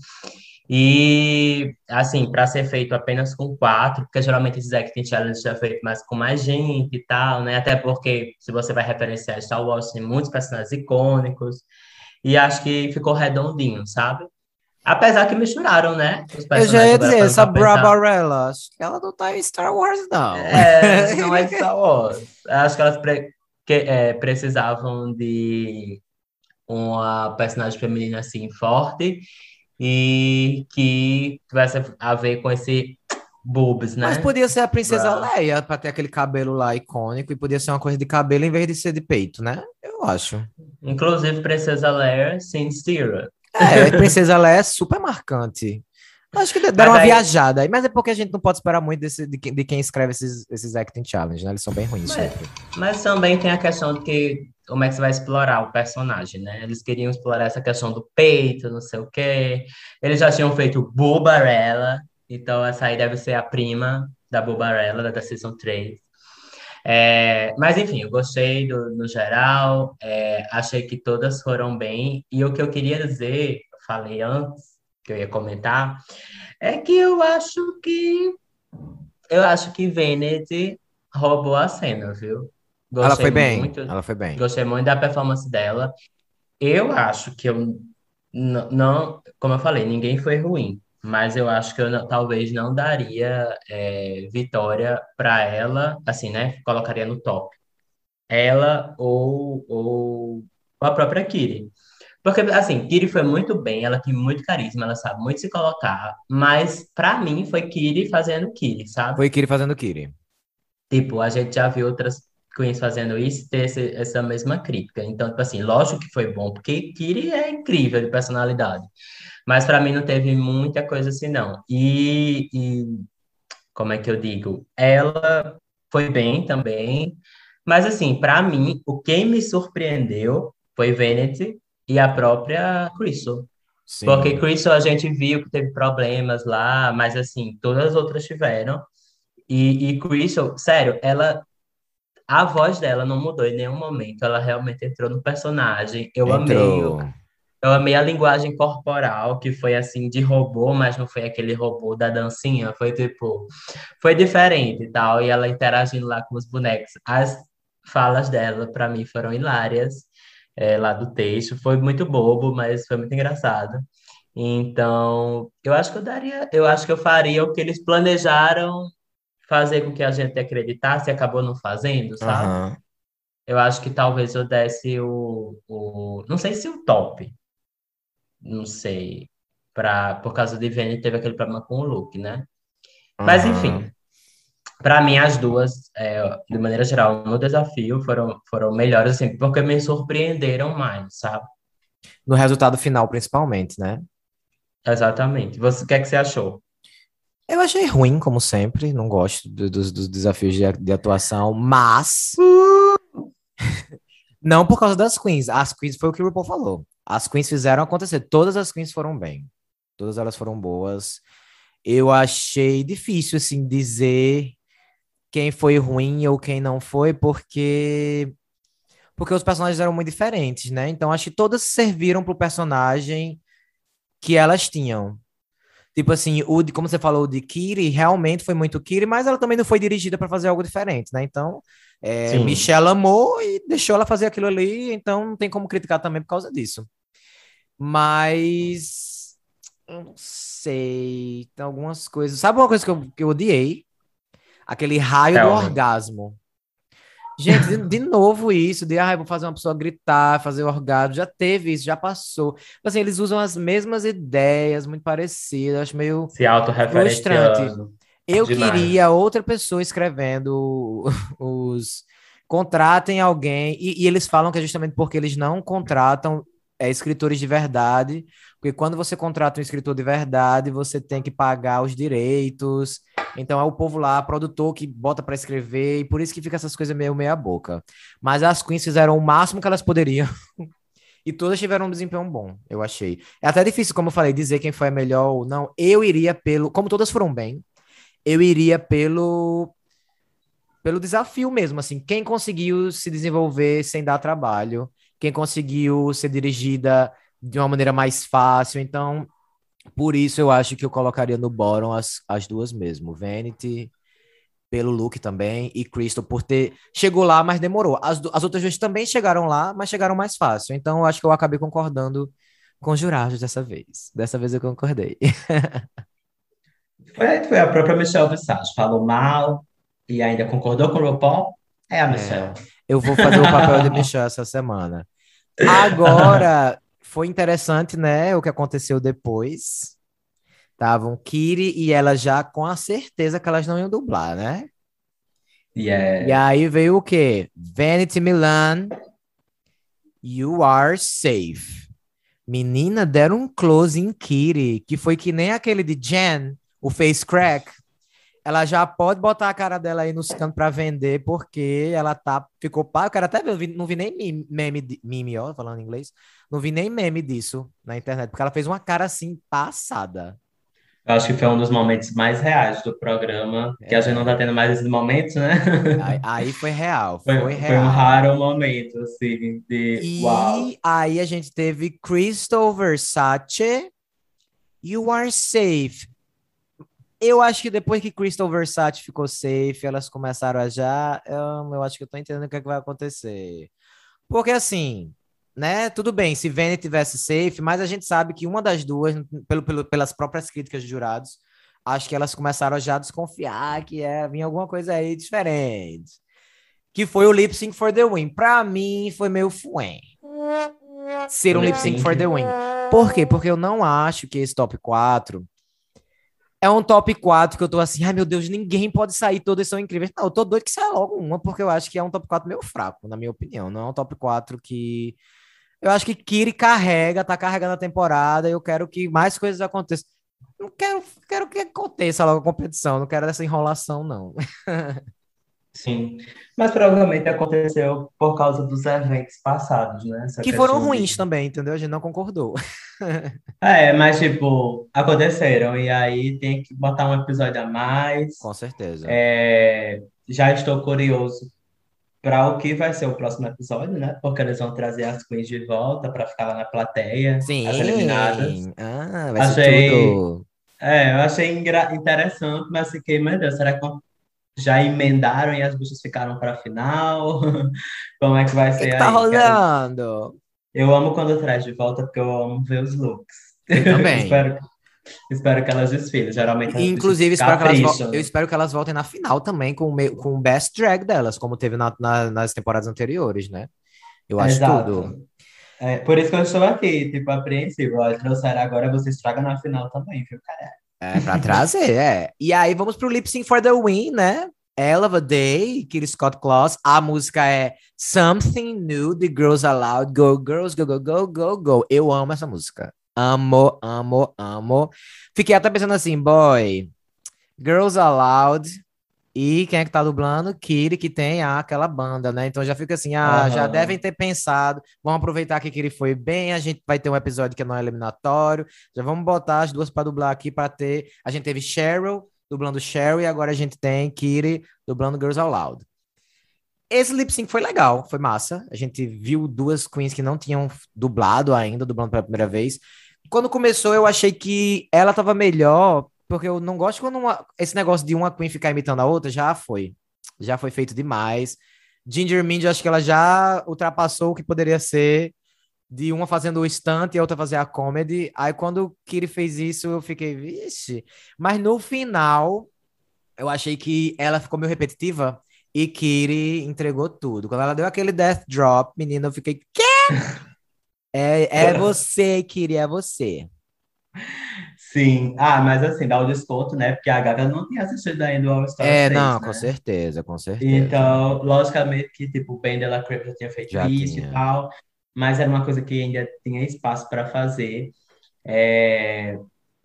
E, assim, para ser feito apenas com quatro, porque geralmente esses Acting Challenge já é feito mais com mais gente e tal, né? Até porque, se você vai referenciar Star Wars, tem muitos personagens icônicos. E acho que ficou redondinho, sabe? Apesar que misturaram, né? Eu já ia dizer, essa Barbarella, acho que ela não tá em Star Wars, não. É, não é Star Wars. Acho que elas pre que, é, precisavam de uma personagem feminina assim forte e que tivesse a ver com esse boobs, né? Mas podia ser a Princesa Bra Leia para ter aquele cabelo lá icônico e podia ser uma coisa de cabelo em vez de ser de peito, né? Eu acho. Inclusive Princesa Leia Stira. É, Princesa Leia é super marcante. Acho que deram uma viajada aí, mas é porque a gente não pode esperar muito desse, de, quem, de quem escreve esses, esses acting challenge, né? Eles são bem ruins mas, Mas também tem a questão de que como é que você vai explorar o personagem, né? Eles queriam explorar essa questão do peito, não sei o quê. Eles já tinham feito Bubarella, então essa aí deve ser a prima da Bubarella, da Season 3. É, mas enfim, eu gostei do, no geral, é, achei que todas foram bem. E o que eu queria dizer, eu falei antes, que eu ia comentar, é que eu acho que eu acho que Venet roubou a cena, viu? Gostei ela foi bem, muito, ela foi bem. Gostei muito da performance dela. Eu acho que eu não, como eu falei, ninguém foi ruim mas eu acho que eu não, talvez não daria é, vitória para ela, assim, né? Colocaria no top. Ela ou, ou a própria Kiri. Porque, assim, Kiri foi muito bem, ela tem muito carisma, ela sabe muito se colocar, mas para mim foi Kiri fazendo Kiri, sabe? Foi Kiri fazendo Kiri. Tipo, a gente já viu outras queens fazendo isso ter esse, essa mesma crítica. Então, tipo assim, lógico que foi bom, porque Kiri é incrível de personalidade. Mas para mim não teve muita coisa assim, não. E, e como é que eu digo? Ela foi bem também. Mas assim, para mim, o que me surpreendeu foi Venet e a própria Crystal. Sim. Porque Crystal a gente viu que teve problemas lá, mas assim, todas as outras tiveram. E, e Crystal, sério, ela a voz dela não mudou em nenhum momento. Ela realmente entrou no personagem. Eu entrou. amei. Eu amei a linguagem corporal, que foi assim, de robô, mas não foi aquele robô da dancinha, foi tipo, foi diferente e tal, e ela interagindo lá com os bonecos. As falas dela, para mim, foram hilárias, é, lá do texto, foi muito bobo, mas foi muito engraçado. Então, eu acho que eu daria, eu acho que eu faria o que eles planejaram fazer com que a gente acreditasse e acabou não fazendo, sabe? Uhum. Eu acho que talvez eu desse o, o. Não sei se o top, não sei, pra, por causa de Vênus teve aquele problema com o Luke, né? Mas enfim, para mim as duas, é, de maneira geral, no desafio foram, foram melhores, assim, porque me surpreenderam mais, sabe? No resultado final, principalmente, né? Exatamente. Você, o que é que você achou? Eu achei ruim, como sempre, não gosto do, dos, dos desafios de, de atuação, mas... não por causa das queens. As queens foi o que o RuPaul falou. As queens fizeram acontecer. Todas as queens foram bem. Todas elas foram boas. Eu achei difícil, assim, dizer quem foi ruim ou quem não foi, porque porque os personagens eram muito diferentes, né? Então acho que todas serviram pro personagem que elas tinham. Tipo assim, o como você falou, de Kiri realmente foi muito Kiri, mas ela também não foi dirigida para fazer algo diferente, né? Então, é, Michelle amou e deixou ela fazer aquilo ali, então não tem como criticar também por causa disso. Mas eu não sei, tem algumas coisas. Sabe uma coisa que eu, que eu odiei? Aquele raio do orgasmo. Gente, de, de, novo isso, de ah, vou fazer uma pessoa gritar, fazer orgasmo, já teve isso, já passou. Assim, eles usam as mesmas ideias, muito parecidas, acho meio Se frustrante. Eu demais. queria outra pessoa escrevendo os contratem alguém e, e, eles falam que é justamente porque eles não contratam é, escritores de verdade, porque quando você contrata um escritor de verdade, você tem que pagar os direitos. Então é o povo lá, produtor que bota para escrever, e por isso que fica essas coisas meio meia boca. Mas as queens fizeram o máximo que elas poderiam. e todas tiveram um desempenho bom, eu achei. É até difícil, como eu falei, dizer quem foi a melhor ou não. Eu iria pelo, como todas foram bem, eu iria pelo pelo desafio mesmo, assim, quem conseguiu se desenvolver sem dar trabalho quem conseguiu ser dirigida de uma maneira mais fácil. Então, por isso eu acho que eu colocaria no bottom as, as duas mesmo. Vanity, pelo look também, e Crystal por ter. Chegou lá, mas demorou. As, as outras vezes também chegaram lá, mas chegaram mais fácil. Então, eu acho que eu acabei concordando com os jurados dessa vez. Dessa vez eu concordei. foi, foi a própria Michelle Visage. Falou mal e ainda concordou com o RuPaul. É a é. Michelle. É. Eu vou fazer o papel de Michelle essa semana. Agora, foi interessante, né, o que aconteceu depois. Estavam Kiri e ela já com a certeza que elas não iam dublar, né? Yeah. E aí veio o quê? Vanity Milan, You Are Safe. Menina, deram um close em Kiri, que foi que nem aquele de Jen, o face crack ela já pode botar a cara dela aí nos cantos para vender, porque ela tá, ficou pá. O cara até não vi, não vi nem meme, meme, ó, falando em inglês, não vi nem meme disso na internet, porque ela fez uma cara assim passada. Eu acho que foi um dos momentos mais reais do programa, é. que a gente não tá tendo mais esses momentos, né? Aí, aí foi real, foi, foi, real. Foi um raro momento, assim, de e uau. aí a gente teve Crystal Versace, You Are Safe, eu acho que depois que Crystal Versace ficou safe, elas começaram a já. Eu, eu acho que eu tô entendendo o que, é que vai acontecer. Porque assim, né? Tudo bem, se Vene tivesse safe, mas a gente sabe que uma das duas, pelo, pelo, pelas próprias críticas de jurados, acho que elas começaram a já desconfiar que é, vinha alguma coisa aí diferente. Que foi o Lip Sync for the Win. Pra mim, foi meio fuém. Ser um Lip Sync for the Win. Por quê? Porque eu não acho que esse top 4 é um top 4 que eu tô assim, ai meu Deus, ninguém pode sair, todas são incríveis. Não, eu tô doido que saia logo uma, porque eu acho que é um top 4 meio fraco, na minha opinião. Não é um top 4 que. Eu acho que Kiri carrega, tá carregando a temporada, eu quero que mais coisas aconteçam. Não quero, quero que aconteça logo a competição, não quero essa enrolação, não. Sim, mas provavelmente aconteceu por causa dos eventos passados, né? Essa que foram ruins de... também, entendeu? A gente não concordou. É, mas tipo, aconteceram, e aí tem que botar um episódio a mais. Com certeza. É, já estou curioso para o que vai ser o próximo episódio, né? Porque eles vão trazer as queens de volta para ficar lá na plateia, Sim. as eliminadas. Ah, vai achei, ser tudo. É, eu achei interessante, mas fiquei, meu Deus, será que já emendaram e as bichas ficaram para a final? Como é que vai ser que, que tá rolando? Eu amo quando traz de volta, porque eu amo ver os looks. Eu também. espero, espero que elas desfilem. Geralmente Inclusive, espero que elas eu espero que elas voltem na final também com o, com o best drag delas, como teve na, na, nas temporadas anteriores, né? Eu acho Exato. tudo. É, por isso que eu estou aqui, tipo, apreensivo. Ó, trouxeram agora, você estraga na final também, viu, cara? É, pra trazer, é. E aí vamos pro Lip Sync for the Win, né? Hell of a Day, Kitty Scott Claus. A música é Something New, The Girls Aloud. Go, girls, go, go, go, go, go. Eu amo essa música. Amo, amo, amo. Fiquei até pensando assim, boy, Girls Aloud. E quem é que tá dublando? Kiri, que tem ah, aquela banda, né? Então já fica assim, ah, uhum. já devem ter pensado. Vamos aproveitar que Kiri foi bem, a gente vai ter um episódio que não é eliminatório. Já vamos botar as duas para dublar aqui para ter. A gente teve Cheryl dublando Cheryl e agora a gente tem Kiri dublando Girls Out Loud. esse lip sync foi legal, foi massa. A gente viu duas queens que não tinham dublado ainda, dublando pela primeira vez. Quando começou, eu achei que ela tava melhor, porque eu não gosto quando uma, esse negócio de uma queen ficar imitando a outra já foi. Já foi feito demais. Ginger Mindy, acho que ela já ultrapassou o que poderia ser de uma fazendo o stunt e a outra fazer a comedy. Aí quando o Kiri fez isso, eu fiquei, vixe. Mas no final, eu achei que ela ficou meio repetitiva e Kiri entregou tudo. Quando ela deu aquele death drop, menina, eu fiquei, quê? é, é você, Kiri, é você. Sim. Ah, mas assim, dá o desconto, né? Porque a Gaga não tinha assistido ainda o All Star É, 6, não, né? com certeza, com certeza. Então, logicamente que, tipo, o Ben Della Creme já tinha feito Já isso tinha. e tal, mas era uma coisa que ainda tinha espaço para fazer. É,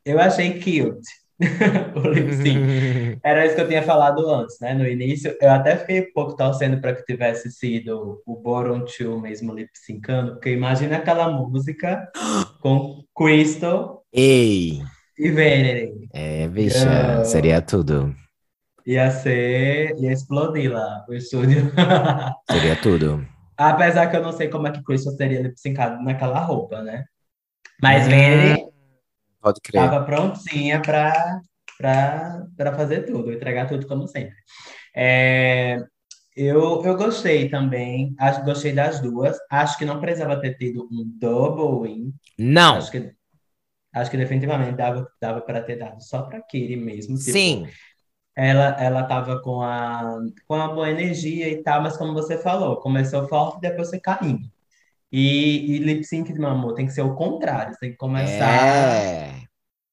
Eu achei cute o lip. Era isso que eu tinha falado antes, né? No início, eu até fiquei um pouco torcendo para que tivesse sido o Bottom Two mesmo lip syncando, porque imagina aquela música com Crystal Ei, e Vanity. é, bicha, Girl. seria tudo. Ia ser, ia explodir lá o estúdio. Seria tudo. Apesar que eu não sei como é que Crystal teria lip syncado naquela roupa, né? Mas Hum, Vanity Pode crer. estava prontinha para para fazer tudo, entregar tudo como sempre. É, eu, eu gostei também, acho, gostei das duas. Acho que não precisava ter tido um double win. Não, Acho que, acho que definitivamente dava, dava para ter dado só para Kiri mesmo. Tipo, sim, ela, ela tava com a, com a boa energia e tal, mas como você falou, começou forte e depois você caindo. E, e lip sync de Mamu tem que ser o contrário, você tem que começar é.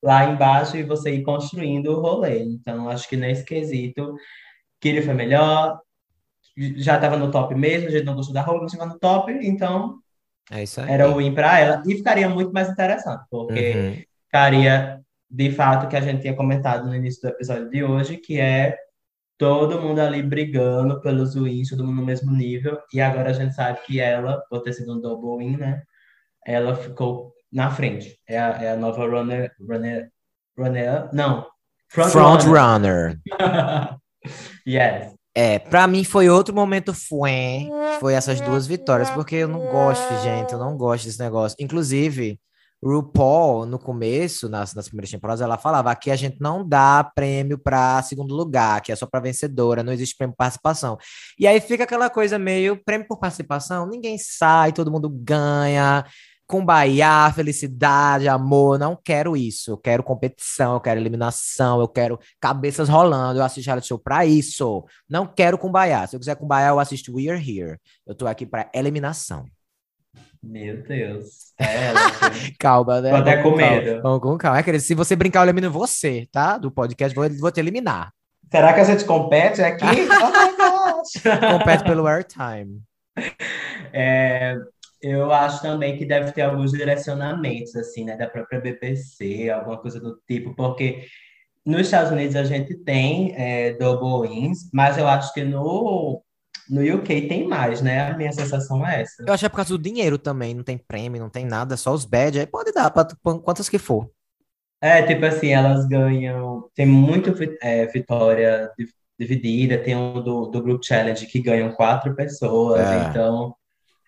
lá embaixo e você ir construindo o rolê. Então, acho que nesse quesito, Kiri foi melhor, já estava no top mesmo, a gente não gostou da roupa, mas chegou no top, então É isso aí. era o win para ela e ficaria muito mais interessante, porque Uhum. ficaria de fato que a gente tinha comentado no início do episódio de hoje, que é todo mundo ali brigando pelos wins, todo mundo no mesmo nível, e agora a gente sabe que ela, por ter sido um double win, né? Ela ficou na frente. É a, é a nova runner, runner, runner, não, front, Front runner. runner. Yes. É, pra mim foi outro momento fué, foi essas duas vitórias, porque eu não gosto, gente, eu não gosto desse negócio. Inclusive, RuPaul, no começo, nas, nas primeiras temporadas, ela falava aqui a gente não dá prêmio pra segundo lugar, que é só pra vencedora, não existe prêmio por participação. E aí fica aquela coisa meio, prêmio por participação, ninguém sai, todo mundo ganha, cumbaiá, felicidade, amor, não quero isso. Eu quero competição, eu quero eliminação, eu quero cabeças rolando, eu assisto reality show pra isso. Não quero cumbaiá. Se eu quiser cumbaiá, eu assisto We Are Here. Eu tô aqui pra eliminação. Meu Deus. É ela. Calma, né? Tô até com calma. medo. Vamos com calma. É, querido, se você brincar, eu elimino você, tá? Do podcast, vou, vou te eliminar. Será que a gente compete aqui? Oh! Compete pelo airtime. É, eu acho também que deve ter alguns direcionamentos, assim, né, da própria BBC, alguma coisa do tipo, porque nos Estados Unidos a gente tem é, double wins, mas eu acho que no, no UK tem mais, né? A minha sensação é essa. Eu acho que é por causa do dinheiro também. Não tem prêmio, não tem nada, só os badge. Aí pode dar pra quantas que for. É, tipo assim, elas ganham. Tem muito é, vitória di- dividida, tem um do, do Group Challenge que ganham quatro pessoas. É. Então,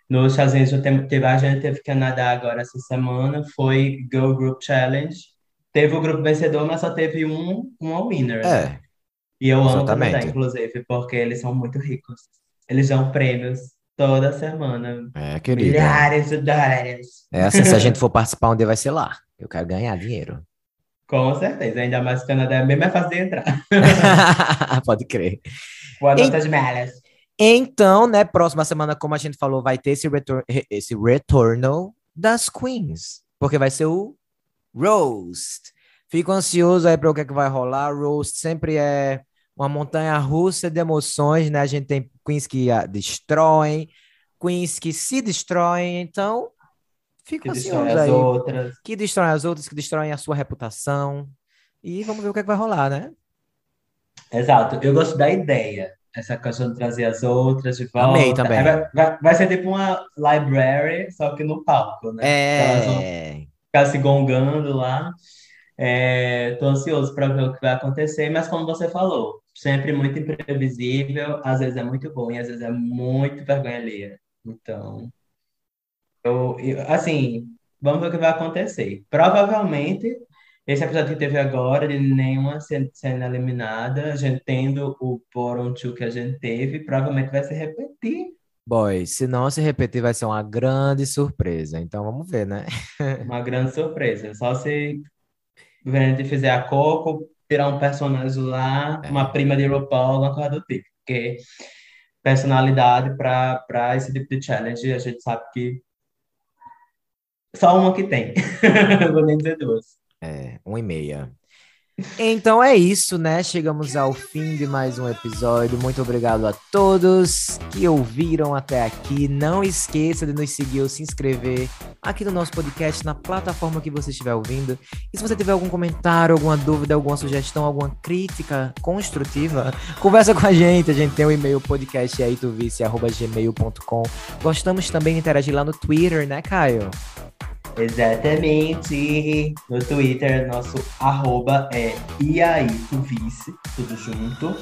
nos Estados Unidos tem- teve, a gente teve Canadá agora essa semana, foi Girl Group Challenge. Teve o grupo vencedor, mas só teve um, uma winner. né? É, E eu amo exatamente. Canadá, inclusive, porque eles são muito ricos. Eles dão prêmios toda semana. é, querida. Milhares de dólares. É assim, se a gente for participar um dia, vai ser lá. Eu quero ganhar dinheiro. Com certeza. Ainda mais que o Canadá é bem mais fácil de entrar. Pode crer. Com as nossas malas. Então, né, próxima semana, como a gente falou, vai ter esse, retor esse retorno das queens. Porque vai ser o Roast. Fico ansioso aí para o que, é que vai rolar. Roast sempre é uma montanha russa de emoções, né? A gente tem queens que ah, destroem, queens que se destroem. Então, fico Que ansioso aí. outras. Que destroem as outras, que destroem a sua reputação. E vamos ver o que, é que vai rolar, né? Exato. Eu gosto da ideia. Essa questão de trazer as outras de volta. Amei também. É, Vai, vai- vai ser tipo uma library, só que no palco, né? Elas vão É. ficar se gongando lá. Estou é, ansioso para ver o que vai acontecer, mas como você falou, sempre muito imprevisível, às vezes é muito bom e às vezes é muito vergonha alheia. Então, eu, eu, assim, vamos ver o que vai acontecer. Provavelmente, esse episódio que teve agora, de nenhuma sendo eliminada, a gente tendo o Bottom 2 que a gente teve, provavelmente vai se repetir. Boy, se não se repetir, vai ser uma grande surpresa. Então vamos ver, né? uma grande surpresa. Só se a gente fizer a Coco, tirar um personagem lá, é. uma prima de RuPaul, alguma coisa do tipo. Porque personalidade para esse tipo de challenge, a gente sabe que só uma que tem. Vou nem dizer duas. É, uma e meia. Então é isso, né? Chegamos ao fim de mais um episódio. Muito obrigado a todos que ouviram até aqui. Não esqueça de nos seguir ou se inscrever aqui no nosso podcast, na plataforma que você estiver ouvindo. E se você tiver algum comentário, alguma dúvida, alguma sugestão, alguma crítica construtiva, conversa com a gente. A gente tem o um e-mail podcastaituvice.gmail.com. Gostamos também de interagir lá no Twitter, né, Caio? Exatamente. No Twitter, nosso arroba é Vice, tudo junto.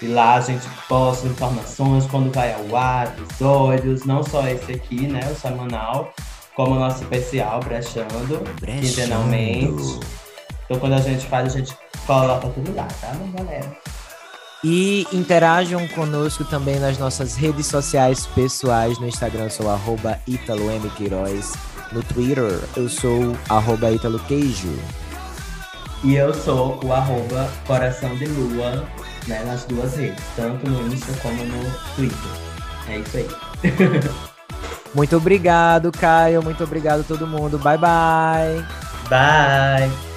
E lá a gente posta informações quando vai ao ar, episódios, não só esse aqui, né, o semanal, como o nosso especial, Brechando, quinzenalmente. Então quando a gente faz, a gente coloca tudo lá, tá, galera? E interajam conosco também nas nossas redes sociais pessoais. No Instagram eu sou arroba Italo M. Queiroz. No Twitter, eu sou arroba Italo Queijo. E eu sou o arroba Coração de Lua, né, nas duas redes, tanto no Insta como no Twitter. É isso aí. muito obrigado, Caio. Muito obrigado a todo mundo. Bye, bye. Bye.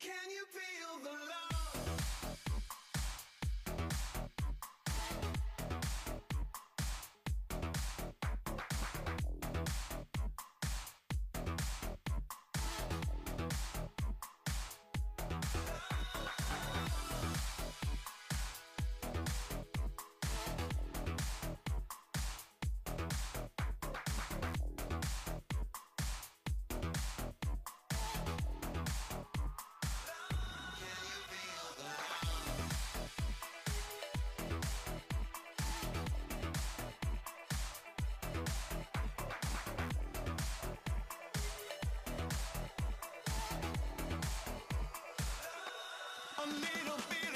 Can you feel the love? A little bit